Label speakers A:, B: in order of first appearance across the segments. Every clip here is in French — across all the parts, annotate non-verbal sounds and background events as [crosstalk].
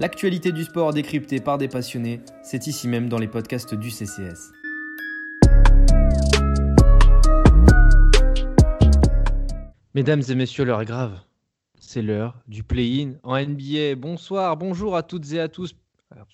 A: L'actualité du sport décryptée par des passionnés, c'est ici même dans les podcasts du CCS. Mesdames et messieurs, l'heure est grave. C'est l'heure du play-in en NBA. Bonsoir, bonjour à toutes et à tous,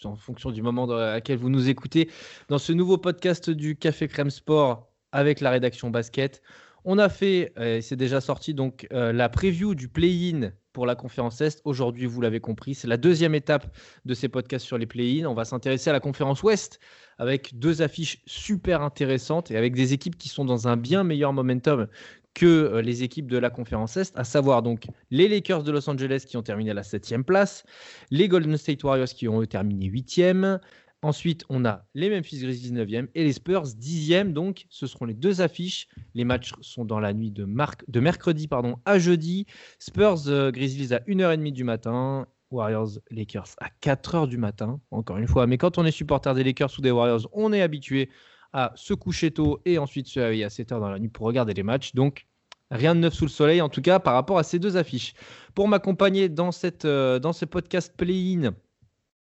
A: en fonction du moment dans lequel vous nous écoutez, dans ce nouveau podcast du Café Crème Sport avec la rédaction basket. On a fait, euh, c'est déjà sorti, donc euh, la preview du play-in pour la conférence Est. Aujourd'hui, vous l'avez compris, c'est la deuxième étape de ces podcasts sur les play-in. On va s'intéresser à la conférence Ouest avec deux affiches super intéressantes et avec des équipes qui sont dans un bien meilleur momentum que euh, les équipes de la conférence Est, à savoir donc les Lakers de Los Angeles qui ont terminé à la septième place, les Golden State Warriors qui ont terminé huitième, Ensuite, on a les Memphis Grizzlies 9e et les Spurs 10e. Donc, ce seront les deux affiches. Les matchs sont dans la nuit de, mercredi à jeudi. Spurs euh, Grizzlies à 1h30 du matin. Warriors Lakers à 4h du matin, encore une fois. Mais quand on est supporter des Lakers ou des Warriors, on est habitué à se coucher tôt et ensuite se réveiller à 7h dans la nuit pour regarder les matchs. Donc, rien de neuf sous le soleil, en tout cas, par rapport à ces deux affiches. Pour m'accompagner dans, euh, dans ce podcast play-in,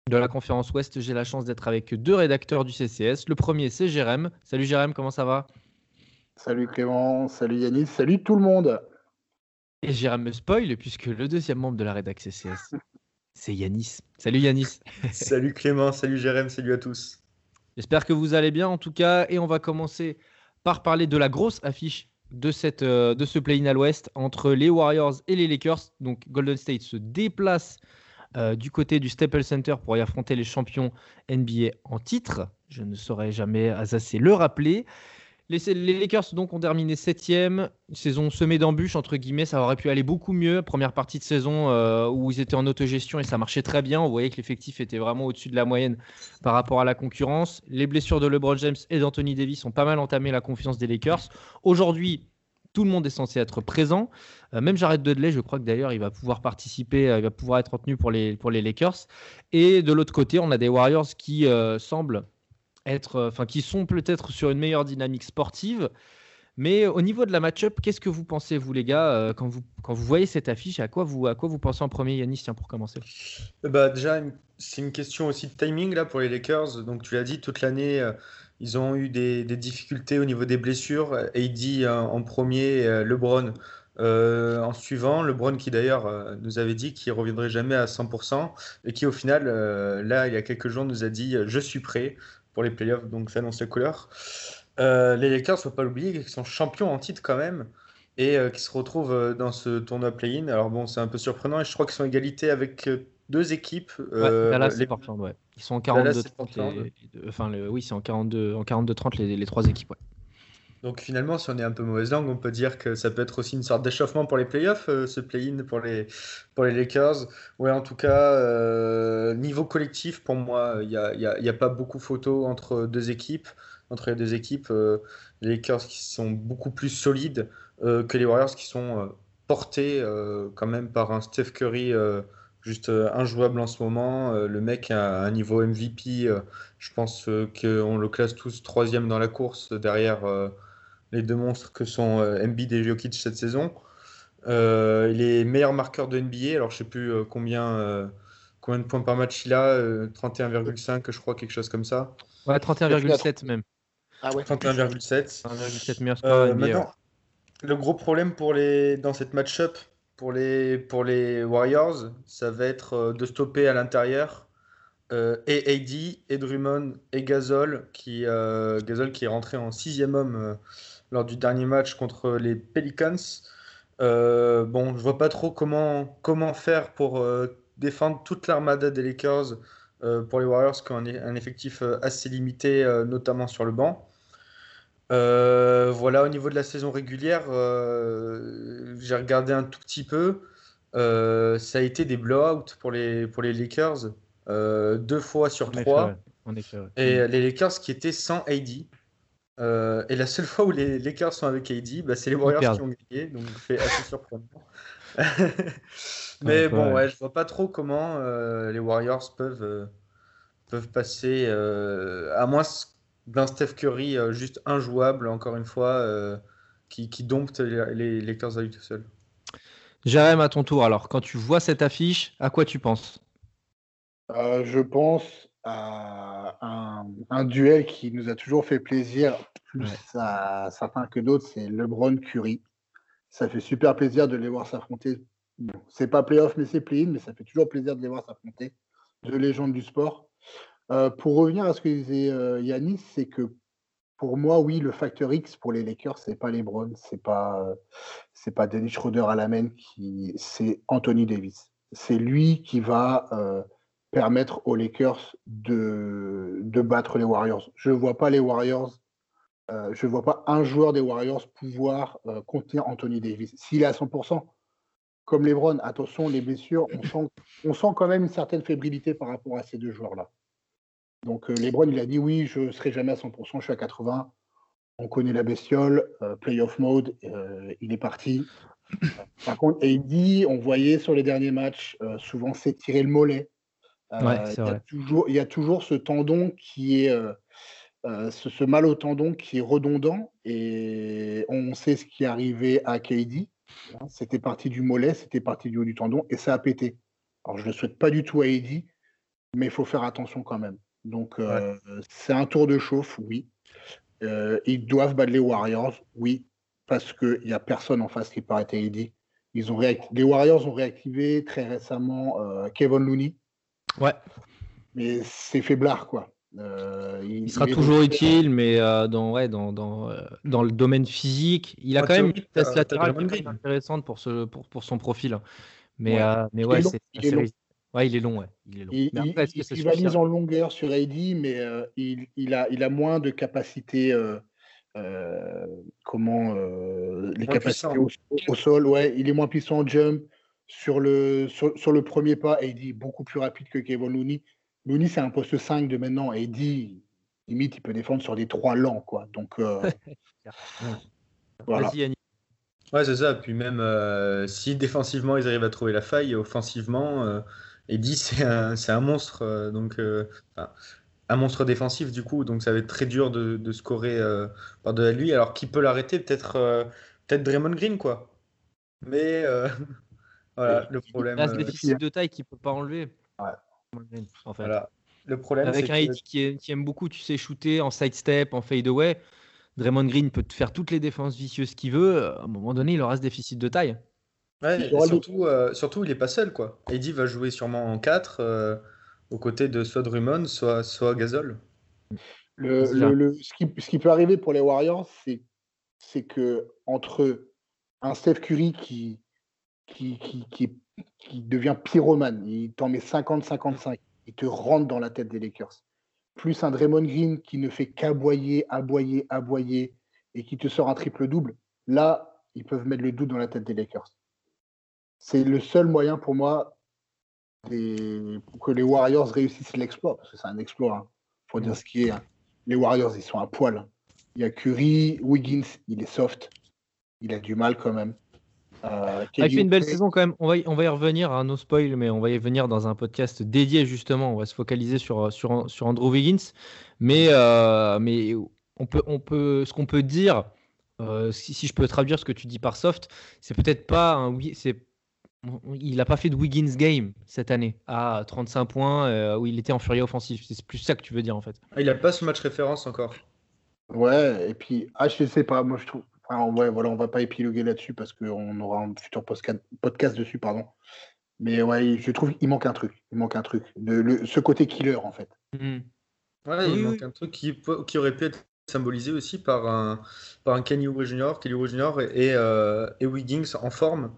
A: de la conférence Ouest, j'ai la chance d'être avec deux rédacteurs du CCS. Le premier, c'est Jérém. Salut Jérém, comment ça va?
B: Salut Clément, salut Yannis, salut tout le monde.
A: Et Jérém me spoil, puisque le deuxième membre de la rédaction CCS, c'est Yanis. Salut Yanis. [laughs]
C: salut Clément, salut Jérém, salut à tous.
A: J'espère que vous allez bien en tout cas. Et on va commencer par parler de la grosse affiche de, cette, euh, de ce play-in à l'ouest entre les Warriors et les Lakers. Donc Golden State se déplace euh, du côté du Staples Center pour y affronter les champions NBA en titre. Je ne saurais jamais assez le rappeler. Les, Lakers donc ont terminé septième, saison semée d'embûches entre guillemets, ça aurait pu aller beaucoup mieux. Première partie de saison euh, où ils étaient en autogestion et ça marchait très bien. On voyait que l'effectif était vraiment au-dessus de la moyenne par rapport à la concurrence. Les blessures de LeBron James et d'Anthony Davis ont pas mal entamé la confiance des Lakers. Aujourd'hui, tout le monde est censé être présent. Euh, même Jared Dudley, je crois que d'ailleurs, il va pouvoir participer, euh, il va pouvoir être retenu pour les, Lakers. Et de l'autre côté, on a des Warriors qui euh, semblent être, enfin, qui sont peut-être sur une meilleure dynamique sportive. Mais au niveau de la match-up, qu'est-ce que vous pensez, vous les gars, quand, vous, quand vous voyez cette affiche À quoi vous, à quoi vous pensez en premier, Yanis, tiens, pour commencer?
C: Bah, Déjà, c'est une question aussi de timing là, pour les Lakers. Donc, tu l'as dit, toute l'année, ils ont eu des, difficultés au niveau des blessures. AD en premier, LeBron euh, en suivant. LeBron qui d'ailleurs euh, nous avait dit qu'il reviendrait jamais à 100% et qui au final, euh, là, il y a quelques jours, nous a dit je suis prêt pour les playoffs, donc ça annonce la couleur. les Lakers, faut pas l'oublier, qui sont champions en titre quand même et qui se retrouvent dans ce tournoi play-in. Alors bon, c'est un peu surprenant et je crois qu'ils sont égalité avec deux équipes.
A: Ouais, Dallas les... Portland, ouais. Ils sont en 42 30 enfin oui, c'est en 42 en 42 30 les, les trois équipes, ouais.
C: Donc finalement, si on est un peu mauvaise langue, on peut dire que ça peut être aussi une sorte d'échauffement pour les playoffs, euh, ce play-in pour les, pour les Lakers. Ouais, en tout cas, euh, niveau collectif, pour moi, il n'y a, y a, y a, pas beaucoup photo entre deux équipes. Entre les deux équipes, euh, les Lakers qui sont beaucoup plus solides que les Warriors qui sont portés quand même par un Steph Curry juste injouable en ce moment. le mec a un niveau MVP. je pense qu'on le classe tous troisième dans la course derrière les deux monstres que sont euh, Embiid et Jokic cette saison. Euh, il est meilleur marqueur de NBA, alors je sais plus euh, combien, combien de points par match il a, 31,5 je crois, quelque chose comme ça.
A: Ouais, 31,7 même.
C: Ah ouais. 31,7. 31,7 meilleur Maintenant, le gros problème pour les, dans cette match-up pour les, pour les Warriors, ça va être de stopper à l'intérieur et AD, et et Gasol, qui, Gasol qui est rentré en sixième homme lors du dernier match contre les Pelicans. Euh, bon, je vois pas trop comment, comment faire pour euh, défendre toute l'armada des Lakers euh, pour les Warriors qui ont un, effectif assez limité, notamment sur le banc. Voilà, au niveau de la saison régulière, j'ai regardé un tout petit peu. ça a été des blowouts pour les, pour les Lakers, deux fois sur trois. Et les Lakers qui étaient sans AD. Euh, et la seule fois où les Lakers sont avec AD, bah, c'est les Warriors qui ont gagné, donc c'est assez surprenant. [laughs] Mais bon, ouais. je vois pas trop comment euh, les Warriors peuvent, euh, peuvent passer, à moins d'un Steph Curry juste injouable, encore une fois, qui, qui dompte les, Lakers à lui tout seul.
A: Jérém, à ton tour, alors, quand tu vois cette affiche, à quoi tu penses?
B: Euh, je pense à un, duel qui nous a toujours fait plaisir, plus à certains que d'autres, c'est LeBron Curry. Ça fait super plaisir de les voir s'affronter. c'est pas playoff, mais c'est play-in, mais ça fait toujours plaisir de les voir s'affronter. Deux légendes du sport. Euh, pour revenir à ce que disait euh, Yanis, c'est que pour moi, oui, le facteur X pour les Lakers, c'est pas LeBron, c'est pas pas Dennis Schroeder à la main, qui c'est Anthony Davis. C'est lui qui va euh, permettre aux Lakers de, de battre les Warriors. Je ne vois pas les Warriors, euh, je vois pas un joueur des Warriors pouvoir contenir Anthony Davis. S'il est à 100%, comme LeBron, attention, les blessures, on sent, on sent quand même une certaine fébrilité par rapport à ces deux joueurs-là. Donc euh, LeBron, il a dit oui, je ne serai jamais à 100%, je suis à 80%. On connaît la bestiole, playoff mode, il est parti. Par contre, AD, on voyait sur les derniers matchs, souvent s'étirer le mollet.
A: Euh,
B: il, y a toujours, il y a toujours ce tendon qui est. Euh, euh, ce, mal au tendon qui est redondant et on sait ce qui est arrivé à KD. Hein, c'était parti du mollet, c'était parti du haut du tendon et ça a pété. Alors je ne le souhaite pas du tout à Eddie, mais il faut faire attention quand même. Donc c'est un tour de chauffe, oui. ils doivent battre les Warriors, oui, parce qu'il n'y a personne en face qui peut arrêter Eddie. Ils ont Les Warriors ont réactivé très récemment Kevin Looney,
A: Ouais.
B: Mais c'est faiblard, quoi.
A: Euh, il, sera toujours utile, mais euh, dans, ouais, dans, dans, euh, dans, le domaine physique, il a quand même une vitesse latérale intéressante pour, ce, pour, pour son profil. Mais ouais, mais ouais, c'est Ouais, il est long, ouais. Il est long.
B: Il, mais après, il, il valise en longueur sur AD, mais il, il, a, il a moins de capacité. comment les capacités au, au, sol, ouais, il est moins puissant en jump sur le, sur, le premier pas, dit beaucoup plus rapide que Kevin Looney. Looney, c'est un poste 5 de maintenant. dit limite, il peut défendre sur des trois lents. Quoi. Donc, euh, [laughs]
C: voilà. Ouais, c'est ça. Puis même euh, si défensivement, ils arrivent à trouver la faille, offensivement, euh, Eddie, c'est un, un, monstre. Euh, donc, un monstre défensif, du coup. Donc, ça va être très dur de, de scorer par-delà lui. Alors, qui peut l'arrêter? Peut-être peut-être Draymond Green, quoi. Mais. [laughs] Voilà, le problème.
A: Il a ce déficit de taille qu'il ne peut pas enlever.
C: Ouais. En fait. Voilà. Le problème,
A: Avec un que... qui, qui, aime beaucoup, tu sais, shooter en sidestep, en fadeaway, Draymond Green peut te faire toutes les défenses vicieuses qu'il veut. À un moment donné, il aura ce déficit de taille.
C: Ouais, surtout, euh, surtout, il n'est pas seul. quoi. Eddie va jouer sûrement en 4 euh, aux côtés de soit Drummond, soit, soit Gasol.
B: Le, le, ce, qui, ce, qui, peut arriver pour les Warriors, c'est que entre un Steph Curry qui, qui, qui, qui, devient pyromane. Il t'en met 50-55. Il te rentre dans la tête des Lakers. Plus un Draymond Green qui ne fait qu'aboyer, aboyer, aboyer et qui te sort un triple-double. Là, ils peuvent mettre le doute dans la tête des Lakers. C'est le seul moyen pour moi pour que les Warriors réussissent l'exploit, parce que c'est un exploit. Hein. faut dire ce qui est. Hein. Les Warriors, ils sont à poil. Hein. Il y a Curry, Wiggins, il est soft. Il a du mal quand même.
A: Euh, il fait une belle saison quand même. On va, y, on va y revenir à nos spoils, mais on va y venir dans un podcast dédié justement. On va se focaliser sur, sur, sur Andrew Wiggins. Mais, euh, mais on peut, on peut, ce qu'on peut dire, euh, si, si, je peux traduire ce que tu dis par soft, c'est peut-être pas un. C'est, il n'a pas fait de Wiggins game cette année à 35 points où il était en furie offensif. C'est plus ça que tu veux dire en fait.
C: Ah, il n'a pas ce match référence encore.
B: Ouais, et puis, ah, je sais pas, moi je trouve, ah, ouais, voilà, on va pas épiloguer là-dessus parce qu'on aura un futur podcast dessus, pardon. Mais ouais, je trouve qu'il manque un truc. Il manque un truc. De, ce côté killer, en fait.
C: Mmh. Ouais, il manque un truc qui, qui, aurait pu être symbolisé aussi par un, par un Kenny Oubre Jr., Kenny Jr. Et, euh, et, Wiggins en forme.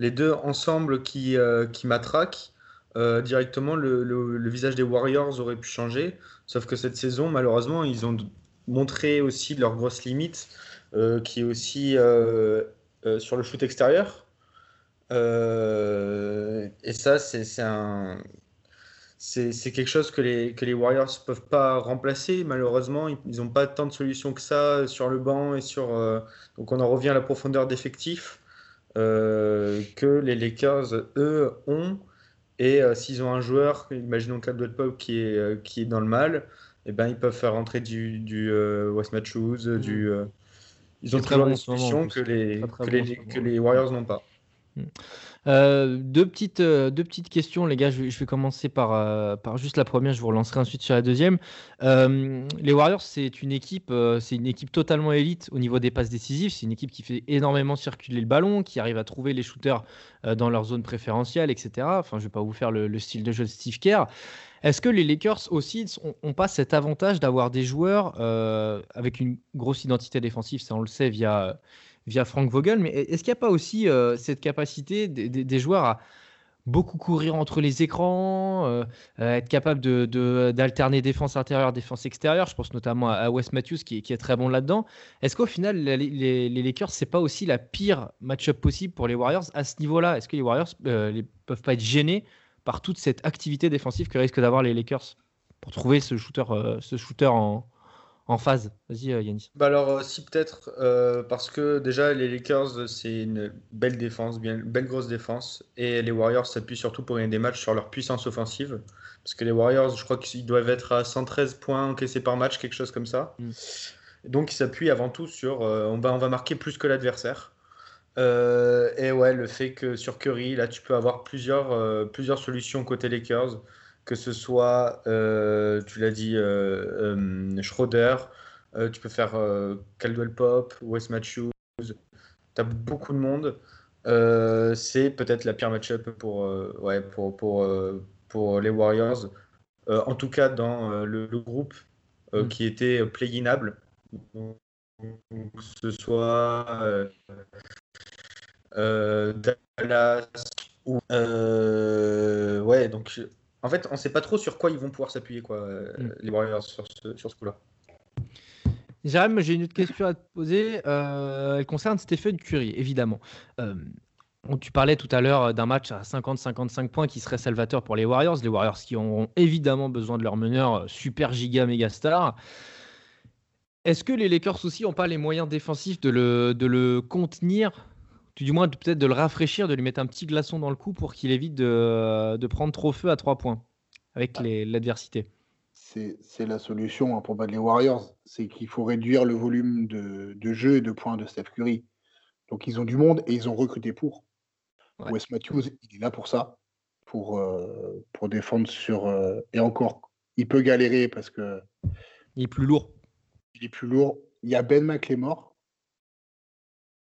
C: Les deux ensemble qui, euh, qui matraquent. Euh, directement, le, le, visage des Warriors aurait pu changer. Sauf que cette saison, malheureusement, ils ont montré aussi leurs grosses limites. Euh, qui est aussi euh, sur le shoot extérieur. et ça, c'est un c'est quelque chose que les, que les Warriors ne peuvent pas remplacer. Malheureusement, ils n'ont pas tant de solutions que ça sur le banc. et sur Donc on en revient à la profondeur d'effectif que les Lakers, eux, ont. Et s'ils ont un joueur, imaginons Caldwell Pope qui est, qui est dans le mal, eh ben, ils peuvent faire rentrer du, du West Matthews, du,
A: ils ont très bonne solution
C: que les, que, les, que les Warriors n'ont pas. Hmm.
A: Euh, deux, petites, euh, deux petites questions, les gars. Je vais, commencer par, euh, par juste la première. Je vous relancerai ensuite sur la deuxième. les Warriors, c'est une équipe, c'est une équipe totalement élite au niveau des passes décisives. C'est une équipe qui fait énormément circuler le ballon, qui arrive à trouver les shooters dans leur zone préférentielle, etc. Enfin, je vais pas vous faire le, style de jeu de Steve Kerr. Est-ce que les Lakers aussi n'ont pas cet avantage d'avoir des joueurs avec une grosse identité défensive? Ça, on le sait via via Frank Vogel. Mais est-ce qu'il n'y a pas aussi euh, cette capacité des, joueurs à beaucoup courir entre les écrans, euh, être capable d'alterner de, défense intérieure, défense extérieure? Je pense notamment à, Wes Matthews qui, est très bon là-dedans. Est-ce qu'au final, les, les, les Lakers, c'est pas aussi la pire match-up possible pour les Warriors à ce niveau-là? Est-ce que les Warriors ne euh, peuvent pas être gênés par toute cette activité défensive que risquent d'avoir les Lakers pour trouver ce shooter, ce shooter en, en phase. Vas-y, euh, Yanis.
C: Bah alors, euh, si peut-être, euh, parce que déjà, les Lakers, c'est une belle défense, bien, belle grosse défense, et les Warriors s'appuient surtout pour gagner des matchs sur leur puissance offensive. Parce que les Warriors, je crois qu'ils doivent être à 113 points encaissés par match, quelque chose comme ça. Mm. Donc, ils s'appuient avant tout sur on, va, on va marquer plus que l'adversaire. et ouais, le fait que sur Curry, là, tu peux avoir plusieurs, plusieurs solutions côté Lakers que ce soit, euh, tu l'as dit, euh, euh, Schroeder, tu peux faire Caldwell Pop, Wes Matthews, tu as beaucoup de monde. c'est peut-être la pire match-up pour, ouais, pour, pour, pour les Warriors. en tout cas, dans le, groupe mm. qui était play-inable. Que ce soit Dallas ou. ouais, donc en fait, on ne sait pas trop sur quoi ils vont pouvoir s'appuyer, quoi, euh, mm. les Warriors, sur ce, sur ce coup-là.
A: Jérém, j'ai une autre question à te poser. Euh, elle concerne Stephen Curry, évidemment. Euh, tu parlais tout à l'heure d'un match à 50-55 points qui serait salvateur pour les Warriors. Les Warriors qui auront évidemment besoin de leur meneur super giga méga star. Est-ce que les Lakers aussi n'ont pas les moyens défensifs de le, de le contenir? Du moins peut-être de le rafraîchir, de lui mettre un petit glaçon dans le cou pour qu'il évite de, prendre trop feu à trois points avec ah. l'adversité.
B: C'est la solution hein, pour battre les Warriors. C'est qu'il faut réduire le volume de, jeu et de points de Steph Curry. Donc ils ont du monde et ils ont recruté pour. Wes Matthews, il est là pour ça, pour, euh, pour défendre sur. Euh, et encore, il peut galérer parce que.
A: Il est plus lourd.
B: Il est plus lourd. Il y a Ben McLemore,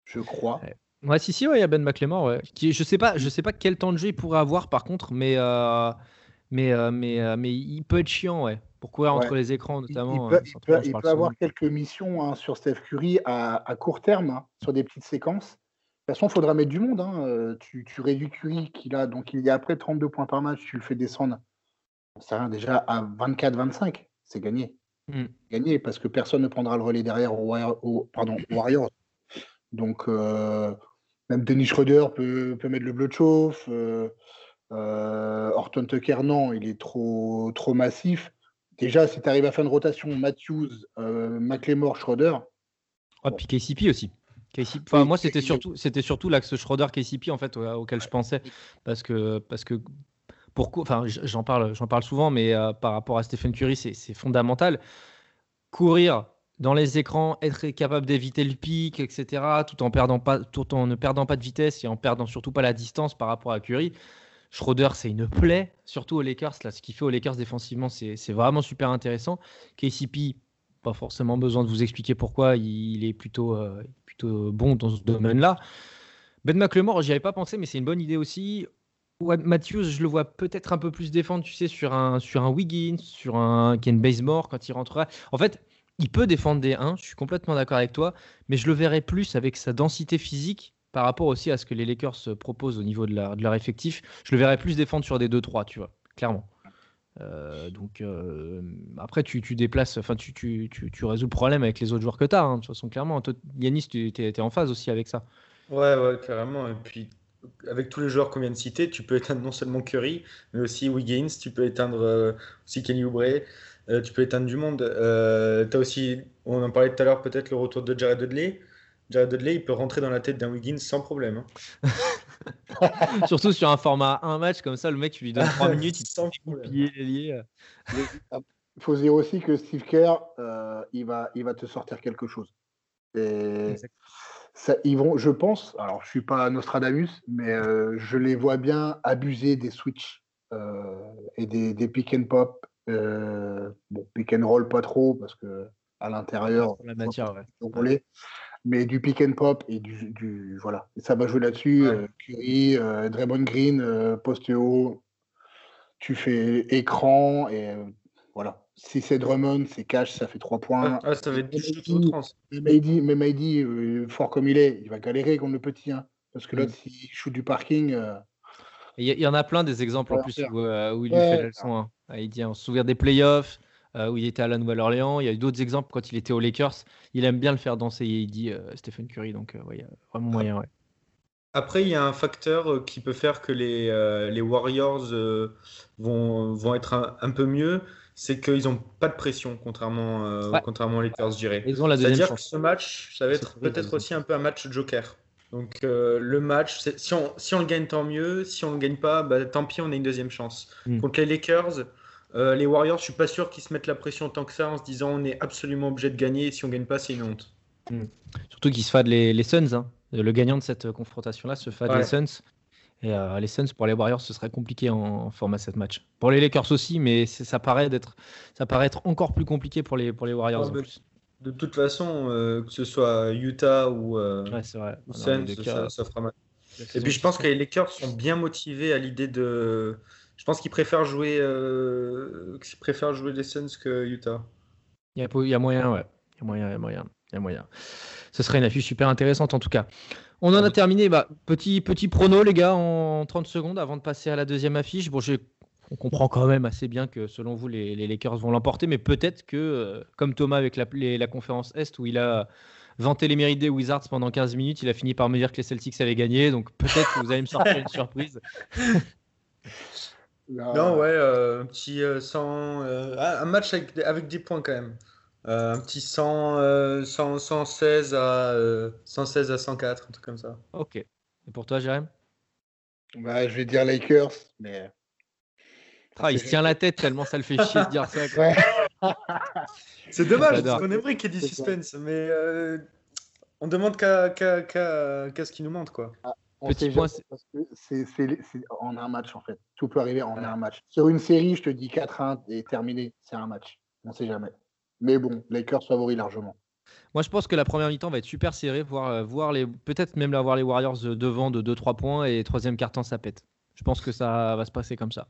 B: je crois.
A: Ouais, si, si, il y a Ben McLemore. Ouais. Qui, je sais pas, je sais pas quel temps de jeu il pourrait avoir par contre, mais, euh, mais, euh, mais, euh, mais il peut être chiant, ouais, pour courir entre les écrans notamment.
B: Il, peut, avoir quelques missions hein, sur Steph Curry à, court terme, hein, sur des petites séquences. De toute façon, il faudra mettre du monde. Hein. Tu, tu, réduis Curry, qui a, donc il y a après 32 points par match, tu le fais descendre. Ça rien, déjà à 24-25, c'est gagné. Mmh. Gagné parce que personne ne prendra le relais derrière au, pardon, Warriors. Donc, même Denis Schroeder peut, mettre le bleu de chauffe. Euh, euh, Horton Tucker, non, il est trop, trop massif. Déjà, si tu arrives à fin de rotation, Matthews, euh, McLemore, Schroeder.
A: Ah, puis KCP aussi. Enfin, moi, c'était surtout, c'était surtout l'axe Schroeder-KCP en fait, auquel je pensais. Parce que, parce que pourquoi, enfin, j'en parle, j'en parle souvent, mais par rapport à Stephen Curry, c'est fondamental. Courir dans les écrans, être capable d'éviter le pic, etc., tout en, ne perdant pas de vitesse et en perdant surtout pas la distance par rapport à Curry. Schroeder, c'est une plaie, surtout aux Lakers. Là, ce qu'il fait aux Lakers défensivement, c'est vraiment super intéressant. KCP, pas forcément besoin de vous expliquer pourquoi il est plutôt, euh, plutôt bon dans ce domaine-là. Ben McLemore, j'y avais pas pensé, mais c'est une bonne idée aussi. Matthews, je le vois peut-être un peu plus défendre, tu sais, sur un, sur un Wiggins, sur un Ken Bazemore quand il rentrera. En fait, il peut défendre des 1, je suis complètement d'accord avec toi, mais je le verrais plus avec sa densité physique par rapport aussi à ce que les Lakers proposent au niveau de, leur effectif. Je le verrais plus défendre sur des 2-3, tu vois, clairement. Euh, donc euh, après, tu, déplaces, enfin, tu, résous le problème avec les autres joueurs que tu as. Hein, de toute façon, clairement. Toi, Yanis, tu étais en phase aussi avec ça.
C: Ouais, ouais, carrément. Et puis, avec tous les joueurs qu'on vient de citer, tu peux éteindre [laughs] non seulement Curry, mais aussi Wiggins, tu peux éteindre euh, aussi Kenny Oubre. Euh, tu peux éteindre du monde. Euh, as aussi, on en parlait tout à l'heure, peut-être le retour de Jared Dudley. Jared Dudley, il peut rentrer dans la tête d'un Wiggins sans problème.
A: Hein. [laughs] Surtout sur un format un match comme ça, le mec, tu lui donnes 3 [laughs] minutes, il sans Il
B: faut dire aussi que Steve Kerr, euh, il, va, il va te sortir quelque chose. ça, ils vont, je pense, alors je suis pas Nostradamus, mais euh, je les vois bien abuser des switches euh, et des, des, pick and pop. Euh, bon, pick and roll pas trop parce que à l'intérieur,
A: la matière, ouais.
B: mais du pick and pop et du, du voilà, et ça va jouer là-dessus. Ouais. Curry, Draymond Green, poste haut, tu fais écran et voilà. Si c'est Drummond, c'est cash, ça fait 3 points.
C: Ah, ça va être
B: Mais Maïdi, euh, fort comme il est, il va galérer contre le petit. Hein, parce que là, mm. s'il shoot du parking. Euh...
A: Il y, y, en a plein des exemples en plus où, euh, où il lui fait la leçon. Hein. Maïdi, on se souvient des playoffs. Euh, où il était à la Nouvelle-Orléans. Il y a eu d'autres exemples quand il était aux Lakers. Il aime bien le faire danser, il dit Stephen Curry. Donc, il y a vraiment moyen. Ouais.
C: Après, il y a un facteur qui peut faire que les, les Warriors vont, vont être un, un peu mieux c'est qu'ils n'ont pas de pression, contrairement, euh, ouais. contrairement aux Lakers, je dirais.
A: Ils ont la deuxième
C: C'est-à-dire que ce match, ça va être peut-être aussi un peu un match joker. Donc euh, le match, si on, si on le gagne, tant mieux. Si on ne le gagne pas, bah, tant pis, on a une deuxième chance. Mm. Contre les Lakers, euh, les Warriors, je suis pas sûr qu'ils se mettent la pression tant que ça en se disant on est absolument obligé de gagner. Et si on gagne pas, c'est une honte.
A: Mm. Surtout qu'ils se fadent les, les Suns. Hein. Le gagnant de cette confrontation-là se fade ouais. les Suns. Et euh, les Suns pour les Warriors, ce serait compliqué en, en format 7 match. Pour les Lakers aussi, mais ça paraît, d'être, ça paraît être encore plus compliqué pour les, pour les Warriors.
C: Ouais, de toute façon, euh, que ce soit Utah ou, euh,
A: ouais, vrai.
C: ou Suns, ça, ça, fera mal. Et puis je pense que les Lakers sont bien motivés à l'idée de. Je pense qu'ils préfèrent jouer, euh, qu'ils préfèrent jouer les Suns que Utah.
A: Il y a, il y a moyen, ouais. Il y a moyen, il y a moyen. Il y a moyen. Ce serait une affiche super intéressante en tout cas. On en a terminé. Bah, petit, petit prono, les gars, en 30 secondes avant de passer à la deuxième affiche. Bon, on comprend quand même assez bien que selon vous, les, les Lakers vont l'emporter, mais peut-être que, euh, comme Thomas avec la, les, la, conférence Est, où il a vanté les mérites des Wizards pendant 15 minutes, il a fini par me dire que les Celtics allaient gagner. Donc peut-être que vous allez me sortir une surprise. [laughs]
C: non, ouais, euh, un petit euh, sans, un match avec, avec des points quand même. Euh, un petit 100, euh, 100, 116, à, euh, 116 à 104, un truc comme ça.
A: Ok. Et pour toi, Jérém?
B: Bah, Je vais dire Lakers, mais.
A: Ah, il se tient la tête tellement ça le fait chier de dire ça. Ouais. [laughs]
C: C'est dommage, parce qu'on aimerait qu'il y ait du suspense, mais euh, on demande qu'à qu qu qu ce qu'il nous montre. Quoi.
B: Ah, Petit point. Parce que c'est en un match, en fait. Tout peut arriver en un match. Sur une série, je te dis 4-1 et terminé, c'est un match. On ne sait jamais. Mais bon, Lakers favoris largement.
A: Moi, je pense que la première mi-temps va être super serrée, voir, euh, voir les, peut-être même avoir les Warriors devant de 2-3 points et troisième quart-temps, ça pète. Je pense que ça va se passer comme ça.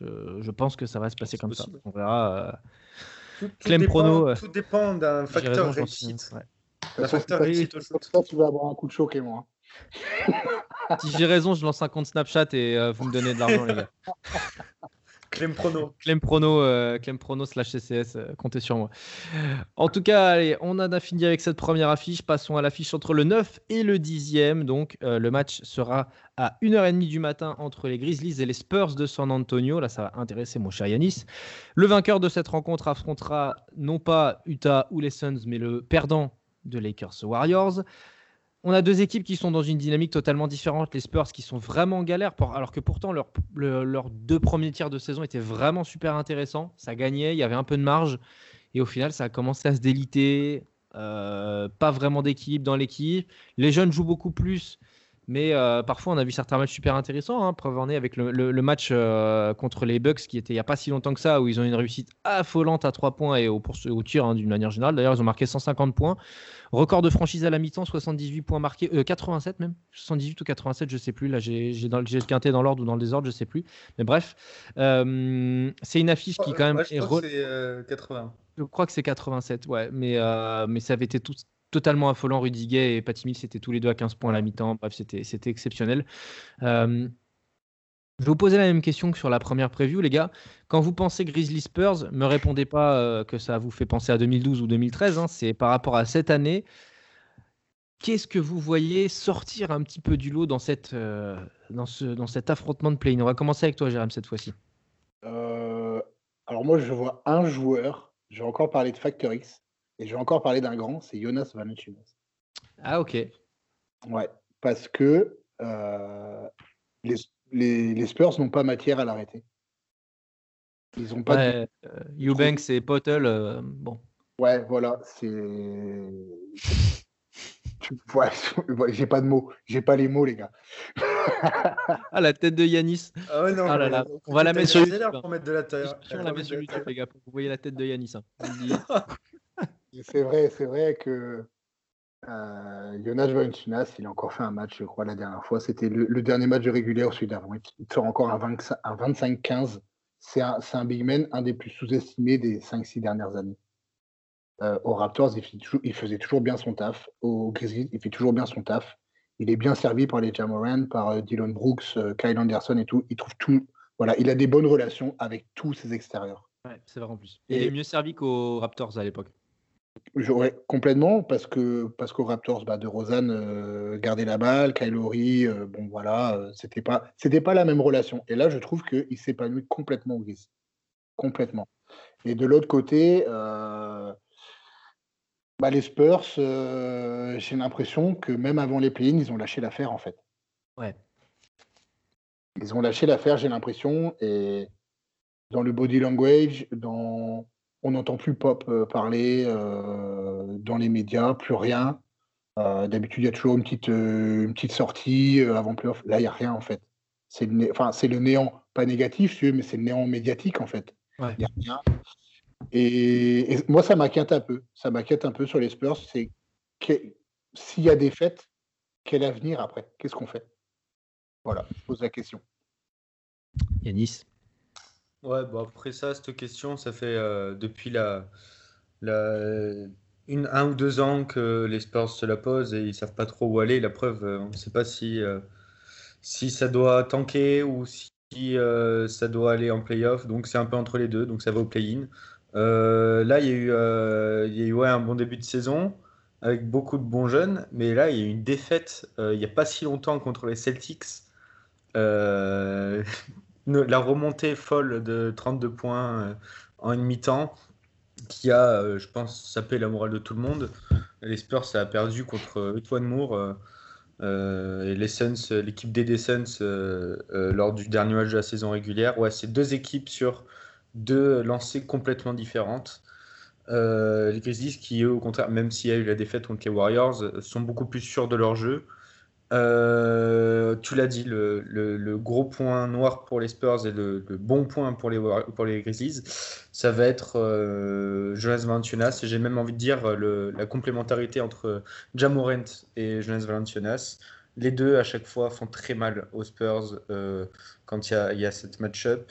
A: Je, je pense que ça va se passer comme possible. ça. On verra. Euh...
C: Tout, tout, dépend, prono, euh... tout, dépend, d'un facteur raison, réussite. Ouais.
B: Un facteur réussite au shoot. Ça, tu vas avoir un coup de choc et moi.
A: si j'ai raison, je lance un compte Snapchat et euh, vous me donnez de l'argent, les gars. [laughs]
C: Clem Prono. [laughs]
A: Clem Prono, euh, Clem Prono slash CCS, euh, comptez sur moi. En tout cas, allez, on a fini avec cette première affiche. Passons à l'affiche entre le 9 et le 10e. Donc, euh, le match sera à 1h30 du matin entre les Grizzlies et les Spurs de San Antonio. Là, ça va intéresser mon cher Yanis. Le vainqueur de cette rencontre affrontera non pas Utah ou les Suns, mais le perdant de Lakers Warriors. On a deux équipes qui sont dans une dynamique totalement différente. Les Spurs qui sont vraiment en galère, alors que pourtant leurs leur deux premiers tiers de saison étaient vraiment super intéressants. Ça gagnait, il y avait un peu de marge. Et au final, ça a commencé à se déliter. Euh, pas vraiment d'équipe dans l'équipe. Les jeunes jouent beaucoup plus. Mais euh, parfois, on a vu certains matchs super intéressants. Hein. Preuve en est avec le, le, le match euh, contre les Bucks qui était il n'y a pas si longtemps que ça, où ils ont une réussite affolante à 3 points et au, au tir hein, d'une manière générale. D'ailleurs, ils ont marqué 150 points. Record de franchise à la mi-temps, 78 points marqués, euh, 87 même, 78 ou 87, je sais plus. Là, j'ai le quintet dans l'ordre ou dans le désordre, je sais plus. Mais bref, euh, c'est une affiche qui quand même
C: ouais, je est. Re... C'est 80.
A: Je crois que c'est 87, ouais. Mais, euh, mais ça avait été tout, totalement affolant. Rudy Gay et Patty Mills étaient tous les deux à 15 points à la mi-temps. Bref, c'était exceptionnel. Euh, je vais vous poser la même question que sur la première preview, les gars. Quand vous pensez Grizzly Spurs, me répondez pas euh, que ça vous fait penser à 2012 ou 2013. Hein, c'est par rapport à cette année. Qu'est-ce que vous voyez sortir un petit peu du lot dans, cette, euh, dans, ce, dans cet affrontement de play-in? On va commencer avec toi, Jérôme, cette fois-ci.
B: Alors moi, je vois un joueur. Je vais encore parler de Factor X. Et je vais encore parler d'un grand, c'est Jonas Valanciunas.
A: Ah ok.
B: Ouais, parce que euh, les, les, les, Spurs n'ont pas matière à l'arrêter.
A: Ils ont pas. Ouais, de... euh, Eubanks et Pottle, euh, bon.
B: Ouais, voilà, c'est. j'ai pas de mots. J'ai pas les mots, les gars. [laughs]
A: ah, la tête de Yanis.
C: Ah ouais, non.
A: Ah là là. On va la mettre sur YouTube.
C: Pour mettre de la taille.
A: On la met sur YouTube, les gars, pour que vous voyez la tête de Yanis. Hein. [laughs]
B: c'est vrai, c'est vrai que euh, Jonas Valanciunas, il a encore fait un match, je crois, la dernière fois. C'était le, dernier match de régulier celui d'avant. Il sort encore un 25-15. C'est un, un, big man, un des plus sous-estimés des 5-6 dernières années. Euh, aux Raptors, il, faisait toujours bien son taf. Aux Grizzlies, il fait toujours bien son taf. Il est bien servi par les Jamoran, par euh, Dylan Brooks, euh, Kyle Anderson et tout. Il trouve tout. Voilà, il a des bonnes relations avec tous ses extérieurs.
A: Ouais, c'est vrai en plus. Et il est mieux servi qu'aux Raptors à l'époque.
B: J'aurais complètement parce que parce qu'aux Raptors, bah, de Rosanne gardait la balle, Kylori, bon voilà, c'était pas c'était pas la même relation. Et là, je trouve qu'il s'épanouit complètement au Gris, complètement. Et de l'autre côté, bah, les Spurs, euh, j'ai l'impression que même avant les play-ins, ils ont lâché l'affaire en fait.
A: Ouais.
B: Ils ont lâché l'affaire, j'ai l'impression, et dans le body language, dans... on n'entend plus Pop euh, parler euh, dans les médias, plus rien. D'habitude, il y a toujours une petite, une petite sortie avant playoff. Là, il n'y a rien en fait. C'est le, enfin, le néant, pas négatif, mais c'est le néant médiatique en fait.
A: Il
B: n'y a rien. Et, moi, ça m'inquiète un peu. Ça m'inquiète un peu sur les Spurs. C'est s'il y a des fêtes, quel avenir après? Qu'est-ce qu'on fait? Voilà, je pose la question.
A: Yanis
C: Ouais, bon après ça, cette question, ça fait euh, depuis la, la, une, un ou deux ans que les Spurs se la posent et ils savent pas trop où aller. La preuve, euh, on ne sait pas si, euh, si ça doit tanker ou si ça doit aller en playoff. Donc c'est un peu entre les deux, donc ça va au play-in. Là, il y a eu, il y a eu ouais, un bon début de saison avec beaucoup de bons jeunes, mais là, il y a eu une défaite il n'y a pas si longtemps contre les Celtics. La remontée folle de 32 points en une mi-temps qui a, je pense, sapé la morale de tout le monde. Les Spurs, ça a perdu contre Etwan Moore et les Suns, l'équipe des Suns lors du dernier match de la saison régulière. Ouais, c'est deux équipes sur deux lancées complètement différentes. Euh, les Grizzlies qui, eux, au contraire, même s'il y a eu la défaite contre les Warriors, sont beaucoup plus sûrs de leur jeu. Euh, tu l'as dit, le, gros point noir pour les Spurs et le, bon point pour les, pour les Grizzlies, ça va être euh, Jonas Valanciunas. J'ai même envie de dire la complémentarité entre Jamorant et Jonas Valanciunas. Les deux, à chaque fois, font très mal aux Spurs quand il y a, y a cette match-up.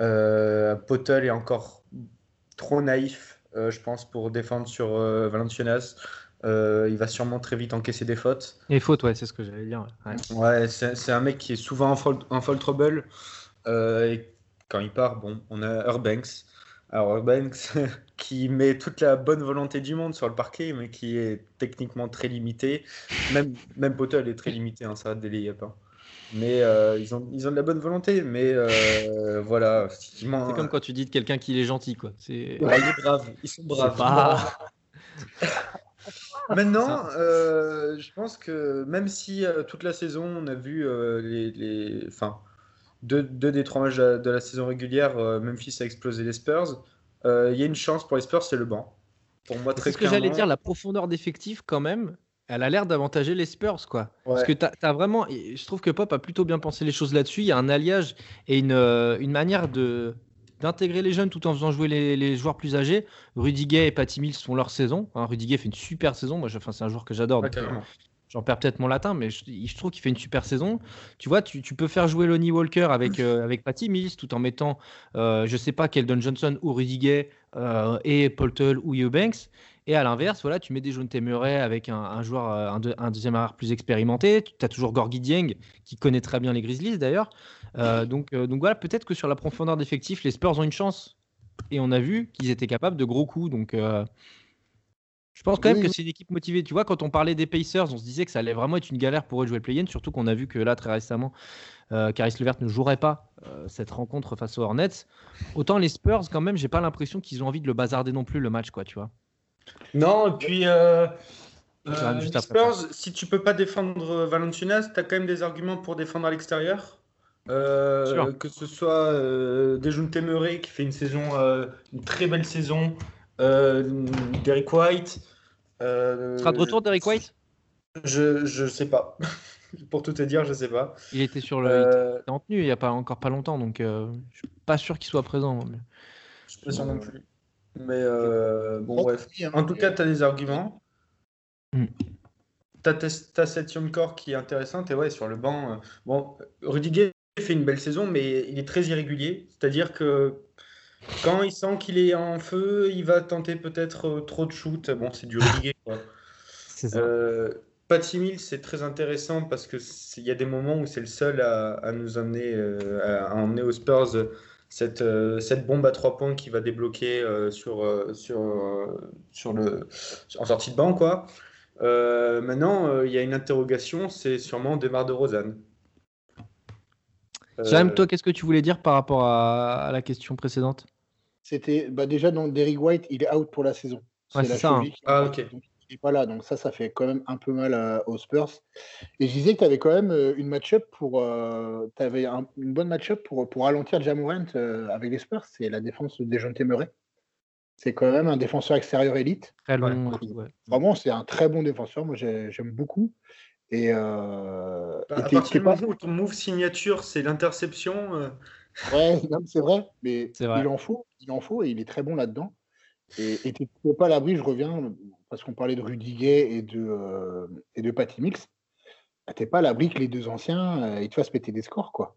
C: Euh, Potel est encore trop naïf, euh, je pense, pour défendre sur euh, il va sûrement très vite encaisser des fautes.
A: Et fautes, ouais, c'est ce que j'allais dire.
C: Ouais, c'est un mec qui est souvent en fall, en trouble. et quand il part, bon, on a Urbanks. Alors Urbanks, [laughs] qui met toute la bonne volonté du monde sur le parquet, mais qui est techniquement très limité. Même, même Potel est très limité, hein, ça va de pas. Mais euh, ils, ont, ils ont de la bonne volonté. Mais euh, voilà.
A: C'est comme quand tu dis de quelqu'un qu'il est gentil. Quoi. C'est...
C: Ils sont braves. [laughs] Maintenant, euh, je pense que même si toute la saison, on a vu les, les, enfin, deux, deux, des trois matchs de la saison régulière, Memphis a explosé les Spurs. Il y a une chance pour les Spurs, c'est le banc.
A: Pour moi, très C'est ce que j'allais dire, la profondeur d'effectif quand même elle a l'air d'avantager les Spurs, quoi. Parce que tu as, vraiment. Je trouve que Pop a plutôt bien pensé les choses là-dessus. Il y a un alliage et une, euh, une manière de d'intégrer les jeunes tout en faisant jouer les, joueurs plus âgés. Rudiger et Patty Mills font leur saison. Hein, Rudiger fait une super saison. Moi, enfin, c'est un joueur que j'adore. J'en perds peut-être mon latin, mais je, trouve qu'il fait une super saison. Tu vois, tu, peux faire jouer Lonnie Walker avec, euh, avec Patty Mills tout en mettant, euh, je sais pas, Keldon Johnson ou Rudiger et Paul Tull ou Eubanks. Et à l'inverse, voilà, tu mets des jaunes Temeray avec un, joueur, euh, un, deuxième arrière plus expérimenté. Tu as toujours Gorgui Dieng qui connaît très bien les Grizzlies d'ailleurs. Euh, donc, euh, donc voilà, peut-être que sur la profondeur d'effectifs, les Spurs ont une chance. Et on a vu qu'ils étaient capables de gros coups. Donc je pense quand même que c'est une équipe motivée. Tu vois, quand on parlait des Pacers, on se disait que ça allait vraiment être une galère pour eux de jouer le play-in. Surtout qu'on a vu que là, très récemment, Caris Levert ne jouerait pas cette rencontre face aux Hornets. Autant les Spurs, quand même, j'ai pas l'impression qu'ils ont envie de le bazarder non plus le match, quoi, tu vois.
C: Non, et puis euh, euh Spurs, si tu peux pas défendre Valanciunas, tu as quand même des arguments pour défendre à l'extérieur. Euh, que ce soit euh, Murray qui fait une saison, euh, une très belle saison, Derek White.
A: sera de retour Derek White?
C: Je, je sais pas. [laughs] Pour tout te dire, je sais pas.
A: Il était sur le.
C: Euh,
A: Il en tenue il y a pas encore pas longtemps, donc euh, je suis pas sûr qu'il soit présent. mais-
C: Je suis pas sûr non plus. Mais euh, bon, bref.
B: oui, hein.
C: En tout cas, tu as des arguments.
A: Mm.
C: Tu as, cette young core qui est intéressante. Et ouais, sur le banc, euh, bon, Rudiger fait une belle saison, mais il est très irrégulier. C'est-à-dire que quand il sent qu'il est en feu, il va tenter peut-être euh, trop de shoot. Bon, c'est du Rudiger. quoi. [laughs]
A: C'est ça.
C: Euh, Patty Mills, c'est très intéressant parce que c'est- il y a des moments où c'est le seul à, à nous emmener, euh, à, à emmener aux Spurs euh, cette, euh, cette bombe à trois points qui va débloquer euh, sur, euh, sur, euh, sur le, en sortie de banc. Quoi. Euh, maintenant, euh, il y a une interrogation, c'est sûrement Demar de Rosanne.
A: Jérém, toi, qu'est-ce que tu voulais dire par rapport à, à la question précédente?
B: C'était bah déjà donc Derrick White, il est out pour la saison.
A: Ouais, c'est
B: la
A: ça, hein.
C: Ah, ok.
B: donc il n'est pas là, donc ça, ça fait quand même un peu mal à- aux Spurs. Et je disais que tu avais quand même euh, une match-up pour, tu avais une bonne match-up pour, pour ralentir Jamorant euh, avec les Spurs, c'est la défense de Jean Murray. C'est quand même un défenseur extérieur élite.
A: Très long.
C: Ouais.
A: et.
B: Vraiment, c'est un très bon défenseur. Moi, j'ai- j'aime beaucoup. Et, euh,
C: Bah,
B: et
C: à partir du
B: pas-
C: moment où ton move signature, c'est l'interception. euh,
B: Ouais, c'est vrai, mais
A: vrai.
B: il en faut, il en faut et il est très bon là-dedans. Et et tu n'es pas à l'abri, je reviens, parce qu'on parlait de Rudiger et de, euh, et de Patty Mills, bah, tu n'es pas à l'abri que les deux anciens, euh, ils te fassent péter des scores, quoi.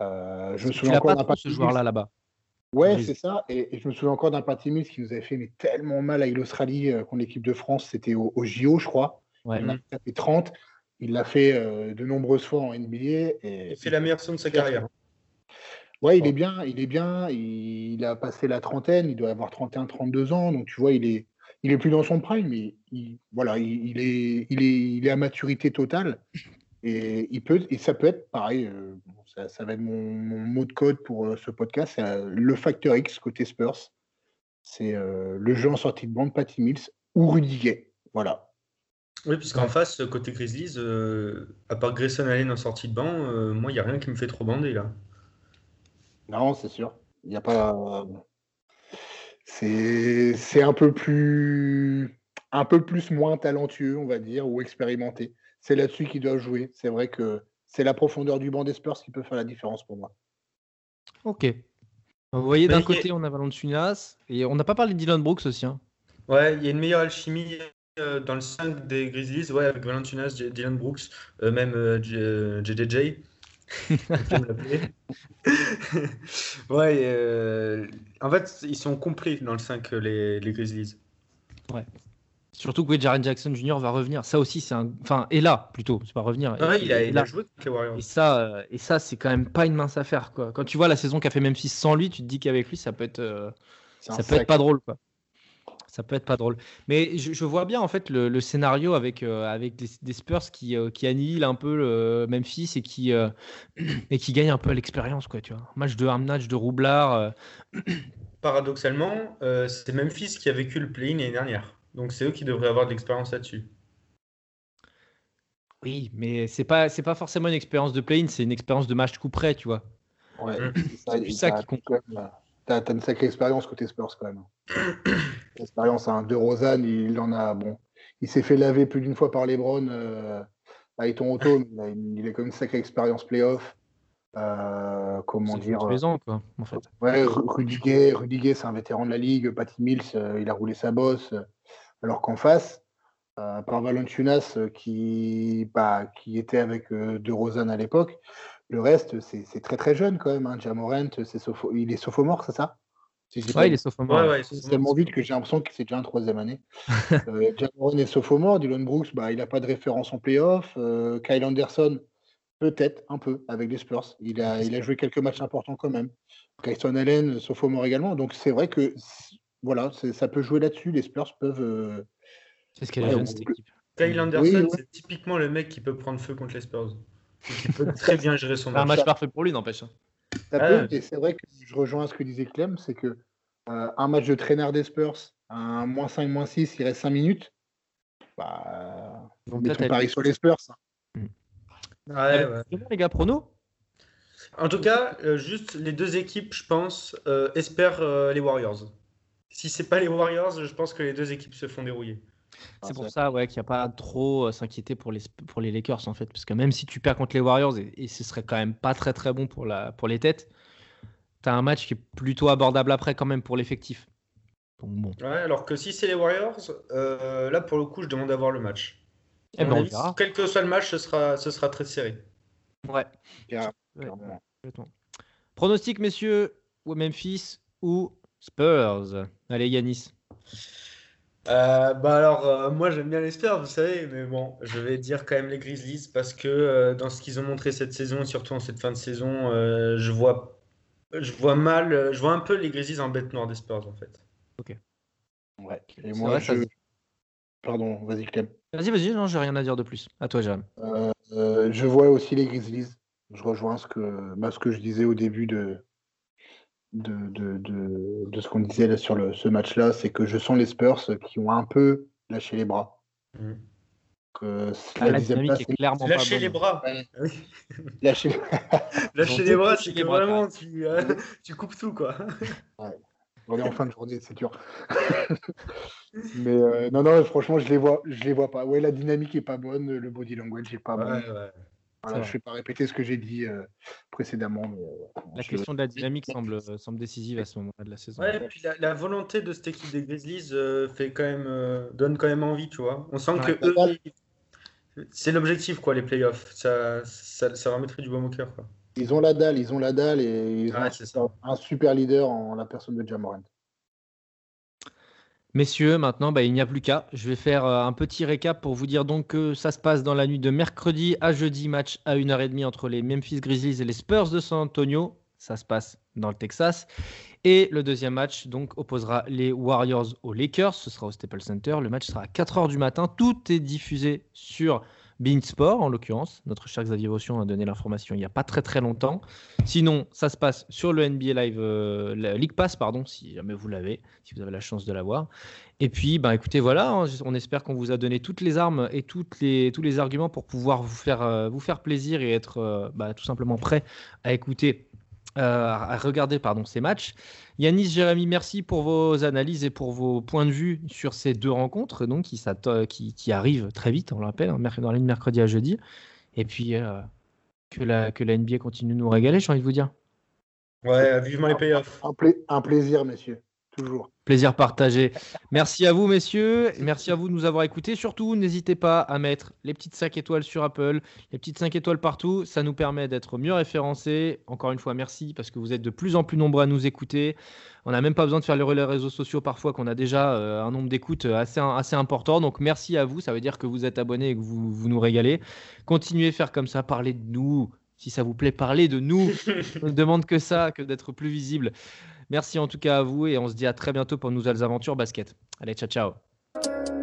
B: Euh, je me souviens encore
A: pas
B: d'un
A: ce joueur-là là-bas.
B: Ouais,
A: Oui.
B: c'est ça. Et, et je me souviens encore d'un Patty Mills qui nous avait fait mais, tellement mal avec l'Australie euh, contre l'équipe de France. C'était au, au JO, je crois.
A: Ouais.
B: Il en a tapé 30. Il l'a fait euh, de nombreuses fois en NBA. Et,
C: Il fait la meilleure saison de sa carrière.
B: Ouais, il est bien, il est bien, il, a passé la trentaine, il doit avoir 31, 32 ans, donc tu vois, il est, il est plus dans son prime, mais il, voilà, il, il est, il, est, il est à maturité totale. Et, il peut, et ça peut être pareil, euh, ça, ça va être mon, mon mot de code pour euh, ce podcast, c'est euh, le facteur X côté Spurs. C'est euh, le jeu en sortie de bande, Patty Mills ou Rudiger. Voilà.
C: Oui, puisqu'en face, côté Grizzlies, euh, à part Grayson Allen en sortie de banc, euh, moi, il n'y a rien qui me fait trop bander là.
B: Non, c'est sûr. Il n'y a pas. C'est c'est un peu plus un peu plus moins talentueux, on va dire, ou expérimenté. C'est là-dessus qu'ils doivent jouer. C'est vrai que c'est la profondeur du banc des Spurs qui peut faire la différence pour moi.
A: Ok. Vous voyez, d'un
C: Mais-
A: côté, on a Valanciunas et on n'a pas parlé de Dylan Brooks aussi. hein.
C: Ouais, il y a une meilleure alchimie euh, dans le 5 des Grizzlies, ouais, avec Valanciunas, J- Dylan Brooks, euh, même euh, J- euh, JJJ. [laughs] [laughs] ouais, euh, en fait, ils sont complets dans le 5, les, les Grizzlies.
A: Surtout que Jaren Jackson Jr. va revenir. Ça aussi, c'est un. Enfin, est là plutôt. C'est pas revenir.
C: Ouais,
A: Et-
C: il, a,
A: et
C: il a joué contre les Warriors.
A: Et ça, euh, et ça c'est quand même pas une mince affaire. Quoi. Quand tu vois la saison qu'a fait Memphis sans lui, tu te dis qu'avec lui, ça peut être, euh, ça peut être pas drôle. Quoi. Ça peut être pas drôle. Mais je, je vois bien en fait le, le scénario avec, euh, avec des, des Spurs qui, euh, qui annihilent un peu le Memphis et qui, euh, [clears throat] et qui gagnent un peu à l'expérience. Quoi, tu vois. Match de match de roublard. euh, [clears throat]
C: Paradoxalement, euh, c'est Memphis qui a vécu le play-in l'année dernière. Donc c'est eux qui devraient avoir de l'expérience là-dessus.
A: Oui, mais c'est pas, c'est pas forcément une expérience de play-in, c'est une expérience de match coup près, tu vois.
B: Ouais, [clears throat] c'est ça,
A: ça qui compte.
B: T'as une sacrée expérience côté Spurs quand même. [clears throat] L'expérience, hein. De Rosanne, il en a. Bon, il s'est fait laver plus d'une fois par LeBron euh, à Eton Auto, mais il a, une- il a quand même une sacrée expérience playoff. Euh, comment dire
A: tous les ans, quoi, en fait.
B: Ouais, Ru- Rudiger, Rudiger c'est un vétéran de la ligue. Patty Mills, euh, il a roulé sa bosse. euh, alors qu'en face, euh, par Valanciunas, euh, qui, bah, qui était avec euh, De Rosanne à l'époque, le reste, c'est très très jeune quand même. Hein. Jamorant, sopho- il est sophomore, c'est ça? Si pas
A: il est sophomore.
C: Ouais,
A: ouais.
C: ouais,
B: c'est tellement vite que j'ai l'impression que c'est déjà un troisième année. [laughs] euh, Jamorant est sophomore. Dylan Brooks, bah, il n'a pas de référence en playoff. Euh, Kyle Anderson, peut-être un peu avec les Spurs. Il a, il a joué quelques matchs importants quand même. Grayson Allen, sophomore également. Donc c'est vrai que voilà, ça peut jouer là-dessus. Les Spurs peuvent. euh,
A: C'est ce qu'elle est
B: Ouais,
A: jeune,
B: on-
A: cette équipe.
C: Kyle Anderson,
B: Oui, ouais.
C: c'est typiquement le mec qui peut prendre feu contre les Spurs. Qui peut très bien gérer son
A: C'est un
C: match.
A: match parfait pour lui, n'empêche. hein.
C: Ah, ouais.
B: et c'est vrai que je rejoins ce que disait Clem, c'est que euh, un match de traîneur des Spurs, un moins 5, moins 6, il reste 5 minutes. Bah,
A: Donc là,
B: mettons
A: t'as-
B: pari sur les Spurs. hein.
C: Ouais, ouais.
A: C'est bon, les gars, prono?
C: En tout cas, euh, juste les deux équipes, je pense, euh, espèrent euh, les Warriors. Si c'est pas les Warriors, je pense que les deux équipes se font dérouiller.
A: C'est pour ça ouais, qu'il n'y a pas trop à s'inquiéter pour les, pour les Lakers en fait. Parce que même si tu perds contre les Warriors, et, ce serait quand même pas très très bon pour, la, pour les têtes, tu as un match qui est plutôt abordable après quand même pour l'effectif.
C: Bon. Ouais, alors que si c'est les Warriors, euh, là pour le coup je demande d'avoir le match. Eh ben, quel que soit le match, ce sera, ce sera très serré.
A: Ouais. Pronostic, messieurs, ou Memphis ou Spurs? Allez, Yanis.
C: Euh, bah alors, euh, moi j'aime bien les Spurs, vous savez, mais bon, je vais dire quand même les Grizzlies parce que euh, dans ce qu'ils ont montré cette saison, surtout en cette fin de saison, je vois, je vois mal, je vois un peu les Grizzlies en bête noire des Spurs en fait.
A: Ok.
B: Ouais. Et moi, je... Pardon, vas-y Clem.
A: Vas-y, vas-y, non, j'ai rien à dire de plus. À toi, Jérôme.
B: je vois aussi les Grizzlies. Je rejoins ce que, bah, ce que je disais au début de, de, de, ce qu'on disait là sur le, ce match-là, c'est que je sens les Spurs qui ont un peu lâché les bras.
C: Mmh.
A: Que ah, la, dynamique est clairement
C: lâcher les bras. [laughs] lâcher... les bras, [laughs] c'est que vraiment tu, euh, [laughs] tu, coupes tout quoi.
B: On est en fin de journée, c'est dur. Mais euh, non, non, franchement, je les vois, je les vois pas. Ouais, la dynamique est pas bonne, le body language est pas bon. Je ne vais pas répéter ce que j'ai dit euh, précédemment. Euh,
A: la question de la dynamique semble, semble décisive à ce moment-là de la saison.
C: Ouais, et puis la, volonté de cette équipe des Grizzlies fait quand même, donne quand même envie, tu vois. On sent que eux, c'est l'objectif, quoi, les playoffs. Ça, ça, ça remettrait du baume au cœur. Quoi.
B: Ils ont la dalle, ils ont la dalle et ils ont un, super leader en la personne de Jamorant.
A: Messieurs, maintenant, bah, il n'y a plus qu'à. Je vais faire euh, un petit récap pour vous dire donc que ça se passe dans la nuit de mercredi à jeudi, match à 1h30 entre les Memphis Grizzlies et les Spurs de San Antonio. Ça se passe dans le Texas. Et le deuxième match donc opposera les Warriors aux Lakers. Ce sera au Staples Center. Le match sera à 4h du matin. Tout est diffusé sur Sport, en l'occurrence. Notre cher Xavier Vaution a donné l'information il n'y a pas très très longtemps. Sinon, ça se passe sur le NBA Live, euh, League Pass, pardon, si jamais vous l'avez, si vous avez la chance de l'avoir. Et puis, bah, écoutez, voilà, hein, on espère qu'on vous a donné toutes les armes et tous les arguments pour pouvoir vous faire, euh, plaisir et être euh, bah, tout simplement prêt à écouter euh, à regarder pardon, ces matchs. Yanis, Jérémy, merci pour vos analyses et pour vos points de vue sur ces deux rencontres donc, qui, qui, qui arrivent très vite, on le rappelle, hein, dans la ligne mercredi à jeudi. Et puis euh, que, la, que la NBA continue de nous régaler, j'ai envie de vous dire.
C: Ouais, vivement les payoffs.
B: Un, un plaisir, messieurs. Toujours.
A: Plaisir partagé. Merci à vous, messieurs. Merci à vous de nous avoir écoutés. Surtout, n'hésitez pas à mettre les petites 5 étoiles sur Apple, les petites 5 étoiles partout. Ça nous permet d'être mieux référencés. Encore une fois, merci parce que vous êtes de plus en plus nombreux à nous écouter. On n'a même pas besoin de faire les relais réseaux sociaux parfois, qu'on a déjà euh, un nombre d'écoutes assez, assez important. Donc, merci à vous. Ça veut dire que vous êtes abonnés et que vous, vous nous régalez. Continuez à faire comme ça. Parlez de nous. Si ça vous plaît, parlez de nous. [laughs] On ne demande que ça, que d'être plus visible. Merci en tout cas à vous et on se dit à très bientôt pour de nouvelles aventures basket. Allez, ciao ciao.